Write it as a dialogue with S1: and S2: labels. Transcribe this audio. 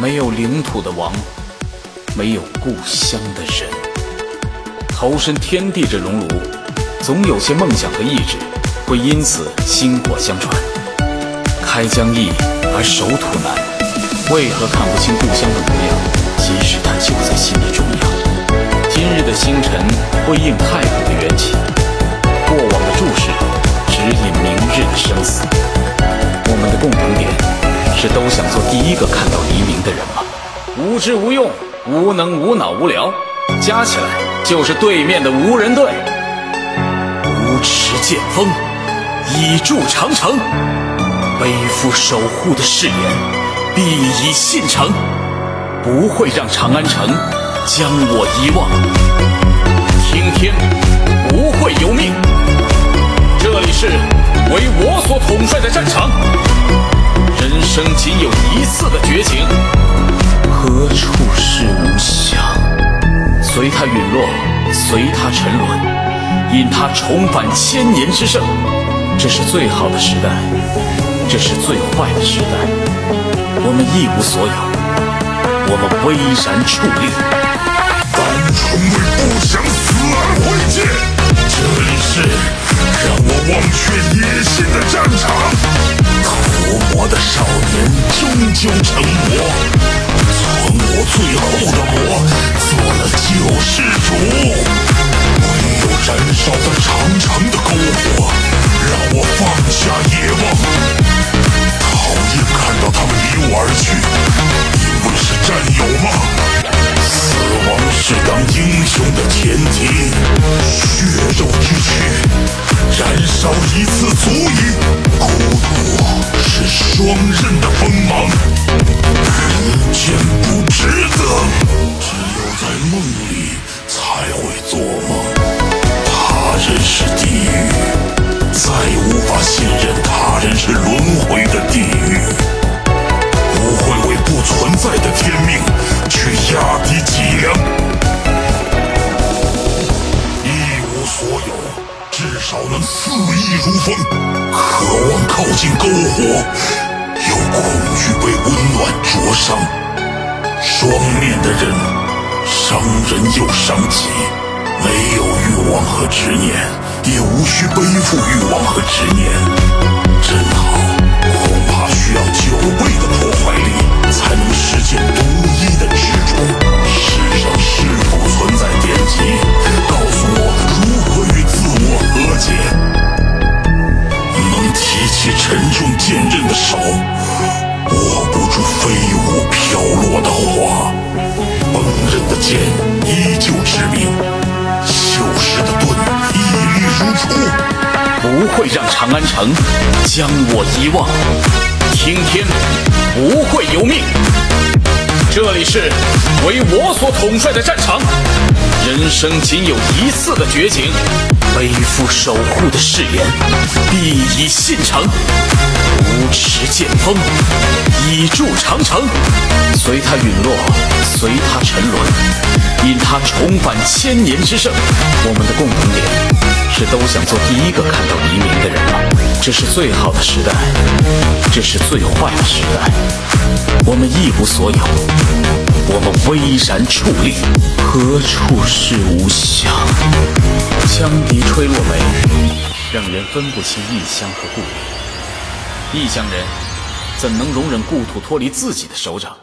S1: 没有领土的王，没有故乡的人。投身天地这熔炉，总有些梦想和意志会因此薪火相传。开疆易而守土难，为何看不清故乡的模样？即使它就在心的中央。今日的星辰辉映太古的缘起，过往的注视指引明日的生死。我们的共同是都想做第一个看到黎明的人吗？无知无用，无能无脑无聊，加起来就是对面的无人队。无持剑锋，以筑长城。背负守护的誓言，必以信诚，不会让长安城将我遗忘。听天不会由命，他陨落，随他沉沦，引他重返千年之盛。这是最好的时代。这是最坏的时代，我们一无所有，我们巍然矗立。
S2: 单纯为不想死而挥剑，这里是雄的前敌，血肉之躯，燃烧一次足矣。能肆意如风。渴望靠近篝火，又恐惧被温暖灼伤。双面的人，伤人又伤己。没有欲望和执念，也无需背负欲望和执念。真好，恐怕需要九倍的破坏力，才能实现不
S1: 会让长安城将我遗忘。听天不会由命，这里是为我所统帅的战场。人生仅有一次的绝情，背负守护的誓言，必以信诚。无持剑锋，以筑长城。随它陨落，随它沉沦，因它重返千年之盛。我们的共同点是都想做第一个看到黎明的人吗？这是最好的时代，这是最坏的时代。我们一无所有，我们巍然矗立。何处是吾乡？羌笛吹落梅，让人分不清异乡和故里。异乡人怎能容忍故土脱离自己的手掌？